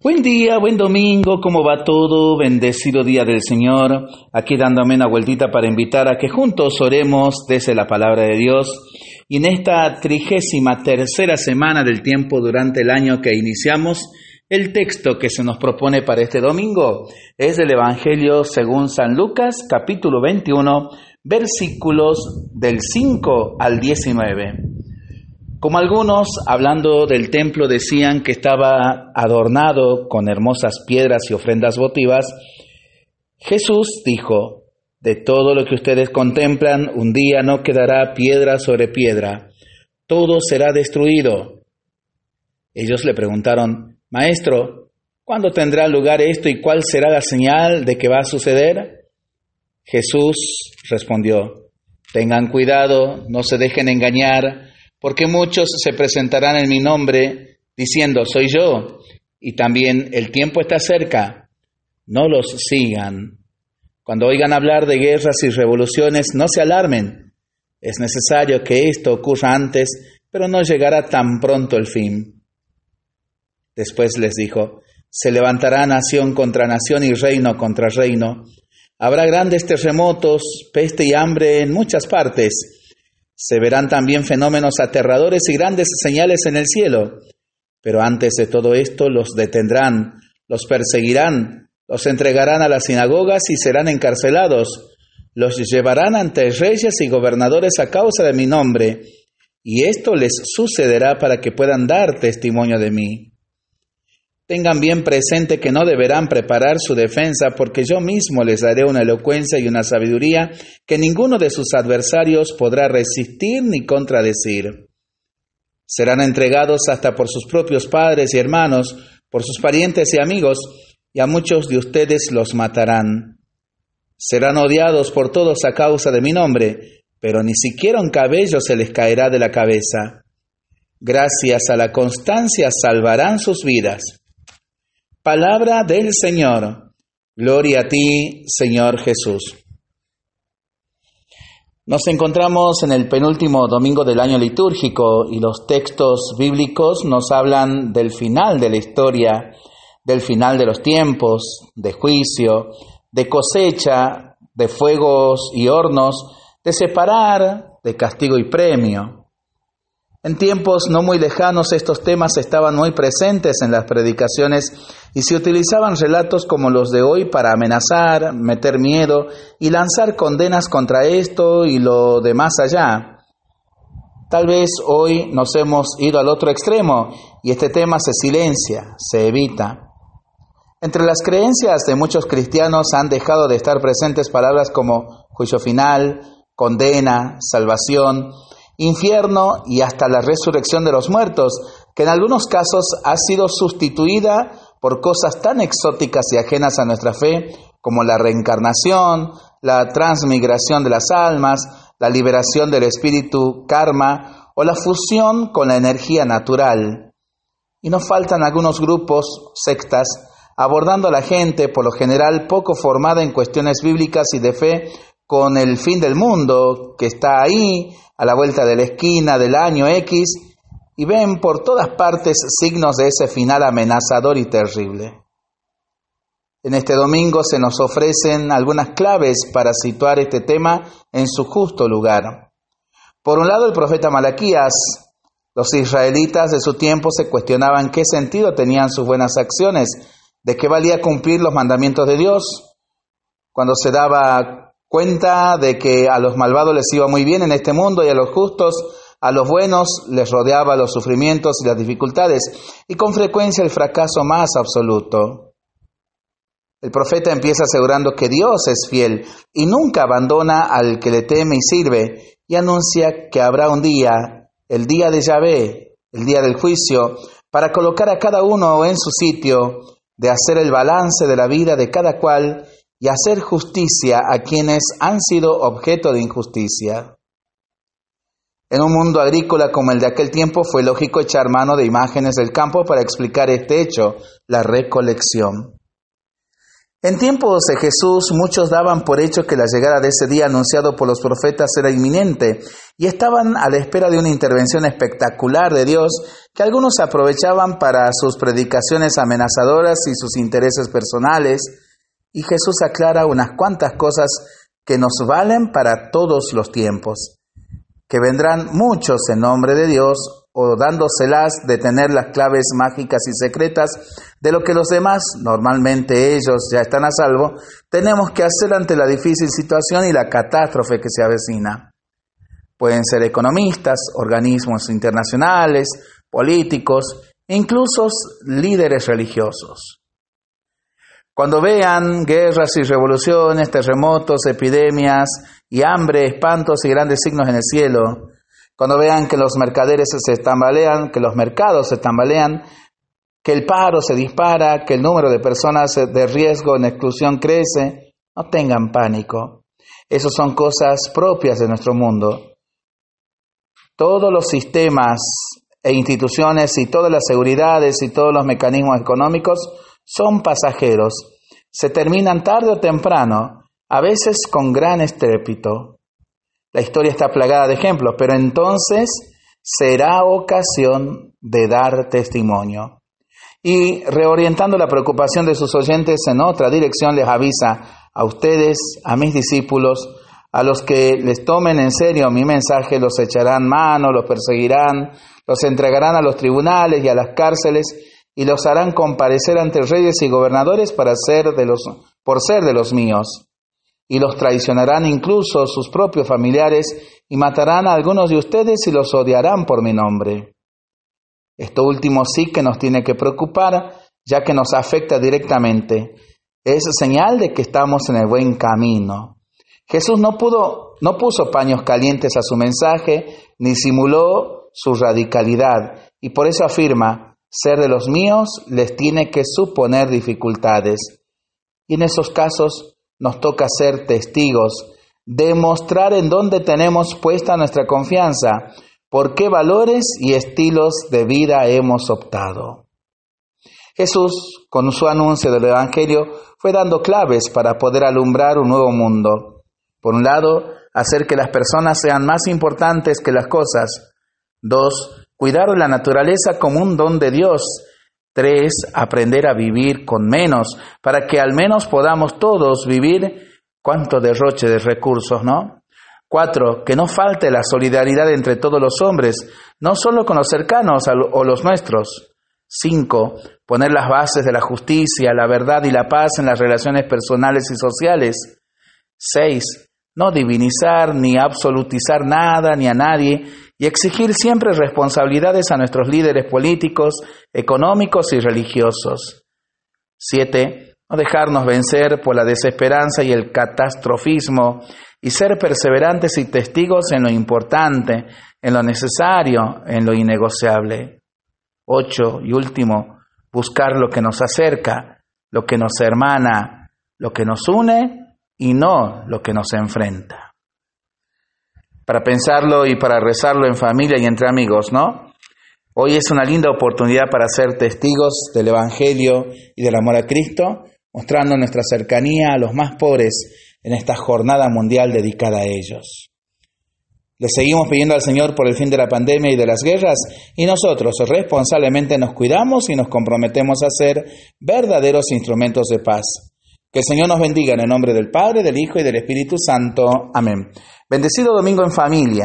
Buen día, buen domingo, ¿cómo va todo? Bendecido día del Señor. Aquí dándome una vueltita para invitar a que juntos oremos desde la palabra de Dios. Y en esta trigésima tercera semana del tiempo durante el año que iniciamos, el texto que se nos propone para este domingo es del Evangelio según San Lucas, capítulo 21, versículos del 5 al 19. Como algunos, hablando del templo, decían que estaba adornado con hermosas piedras y ofrendas votivas, Jesús dijo, de todo lo que ustedes contemplan, un día no quedará piedra sobre piedra, todo será destruido. Ellos le preguntaron, Maestro, ¿cuándo tendrá lugar esto y cuál será la señal de que va a suceder? Jesús respondió, Tengan cuidado, no se dejen engañar, porque muchos se presentarán en mi nombre diciendo, soy yo, y también el tiempo está cerca, no los sigan. Cuando oigan hablar de guerras y revoluciones, no se alarmen. Es necesario que esto ocurra antes, pero no llegará tan pronto el fin. Después les dijo, se levantará nación contra nación y reino contra reino. Habrá grandes terremotos, peste y hambre en muchas partes se verán también fenómenos aterradores y grandes señales en el cielo. Pero antes de todo esto los detendrán, los perseguirán, los entregarán a las sinagogas y serán encarcelados. Los llevarán ante reyes y gobernadores a causa de mi nombre, y esto les sucederá para que puedan dar testimonio de mí. Tengan bien presente que no deberán preparar su defensa porque yo mismo les daré una elocuencia y una sabiduría que ninguno de sus adversarios podrá resistir ni contradecir. Serán entregados hasta por sus propios padres y hermanos, por sus parientes y amigos, y a muchos de ustedes los matarán. Serán odiados por todos a causa de mi nombre, pero ni siquiera un cabello se les caerá de la cabeza. Gracias a la constancia salvarán sus vidas. Palabra del Señor. Gloria a ti, Señor Jesús. Nos encontramos en el penúltimo domingo del año litúrgico y los textos bíblicos nos hablan del final de la historia, del final de los tiempos, de juicio, de cosecha, de fuegos y hornos, de separar, de castigo y premio. En tiempos no muy lejanos estos temas estaban muy presentes en las predicaciones y se utilizaban relatos como los de hoy para amenazar, meter miedo y lanzar condenas contra esto y lo de más allá. Tal vez hoy nos hemos ido al otro extremo y este tema se silencia, se evita. Entre las creencias de muchos cristianos han dejado de estar presentes palabras como juicio final, condena, salvación, infierno y hasta la resurrección de los muertos, que en algunos casos ha sido sustituida por cosas tan exóticas y ajenas a nuestra fe como la reencarnación, la transmigración de las almas, la liberación del espíritu karma o la fusión con la energía natural. Y nos faltan algunos grupos, sectas, abordando a la gente, por lo general poco formada en cuestiones bíblicas y de fe, con el fin del mundo que está ahí, a la vuelta de la esquina del año X y ven por todas partes signos de ese final amenazador y terrible. En este domingo se nos ofrecen algunas claves para situar este tema en su justo lugar. Por un lado, el profeta Malaquías. Los israelitas de su tiempo se cuestionaban qué sentido tenían sus buenas acciones, de qué valía cumplir los mandamientos de Dios. Cuando se daba Cuenta de que a los malvados les iba muy bien en este mundo y a los justos, a los buenos les rodeaba los sufrimientos y las dificultades y con frecuencia el fracaso más absoluto. El profeta empieza asegurando que Dios es fiel y nunca abandona al que le teme y sirve y anuncia que habrá un día, el día de Yahvé, el día del juicio, para colocar a cada uno en su sitio, de hacer el balance de la vida de cada cual y hacer justicia a quienes han sido objeto de injusticia. En un mundo agrícola como el de aquel tiempo fue lógico echar mano de imágenes del campo para explicar este hecho, la recolección. En tiempos de Jesús muchos daban por hecho que la llegada de ese día anunciado por los profetas era inminente y estaban a la espera de una intervención espectacular de Dios que algunos aprovechaban para sus predicaciones amenazadoras y sus intereses personales. Y Jesús aclara unas cuantas cosas que nos valen para todos los tiempos, que vendrán muchos en nombre de Dios o dándoselas de tener las claves mágicas y secretas de lo que los demás, normalmente ellos ya están a salvo, tenemos que hacer ante la difícil situación y la catástrofe que se avecina. Pueden ser economistas, organismos internacionales, políticos, incluso líderes religiosos. Cuando vean guerras y revoluciones, terremotos, epidemias y hambre, espantos y grandes signos en el cielo, cuando vean que los mercaderes se tambalean, que los mercados se tambalean, que el paro se dispara, que el número de personas de riesgo en exclusión crece, no tengan pánico. Esas son cosas propias de nuestro mundo. Todos los sistemas e instituciones y todas las seguridades y todos los mecanismos económicos son pasajeros. Se terminan tarde o temprano, a veces con gran estrépito. La historia está plagada de ejemplos, pero entonces será ocasión de dar testimonio. Y reorientando la preocupación de sus oyentes en otra dirección, les avisa a ustedes, a mis discípulos, a los que les tomen en serio mi mensaje, los echarán mano, los perseguirán, los entregarán a los tribunales y a las cárceles y los harán comparecer ante reyes y gobernadores para ser de los, por ser de los míos y los traicionarán incluso sus propios familiares y matarán a algunos de ustedes y los odiarán por mi nombre. Esto último sí que nos tiene que preocupar, ya que nos afecta directamente. Es señal de que estamos en el buen camino. Jesús no pudo, no puso paños calientes a su mensaje, ni simuló su radicalidad, y por eso afirma, ser de los míos les tiene que suponer dificultades. Y en esos casos nos toca ser testigos, demostrar en dónde tenemos puesta nuestra confianza, por qué valores y estilos de vida hemos optado. Jesús, con su anuncio del Evangelio, fue dando claves para poder alumbrar un nuevo mundo. Por un lado, hacer que las personas sean más importantes que las cosas. Dos, cuidar la naturaleza como un don de Dios Tres, aprender a vivir con menos, para que al menos podamos todos vivir cuánto derroche de recursos, ¿no? Cuatro, que no falte la solidaridad entre todos los hombres, no solo con los cercanos o los nuestros. Cinco, poner las bases de la justicia, la verdad y la paz en las relaciones personales y sociales. Seis, no divinizar ni absolutizar nada ni a nadie y exigir siempre responsabilidades a nuestros líderes políticos, económicos y religiosos. 7. No dejarnos vencer por la desesperanza y el catastrofismo y ser perseverantes y testigos en lo importante, en lo necesario, en lo innegociable. 8. Y último, buscar lo que nos acerca, lo que nos hermana, lo que nos une y no lo que nos enfrenta para pensarlo y para rezarlo en familia y entre amigos, ¿no? Hoy es una linda oportunidad para ser testigos del Evangelio y del amor a Cristo, mostrando nuestra cercanía a los más pobres en esta jornada mundial dedicada a ellos. Le seguimos pidiendo al Señor por el fin de la pandemia y de las guerras y nosotros responsablemente nos cuidamos y nos comprometemos a ser verdaderos instrumentos de paz. Que el Señor nos bendiga en el nombre del Padre, del Hijo y del Espíritu Santo. Amén. Bendecido domingo en familia.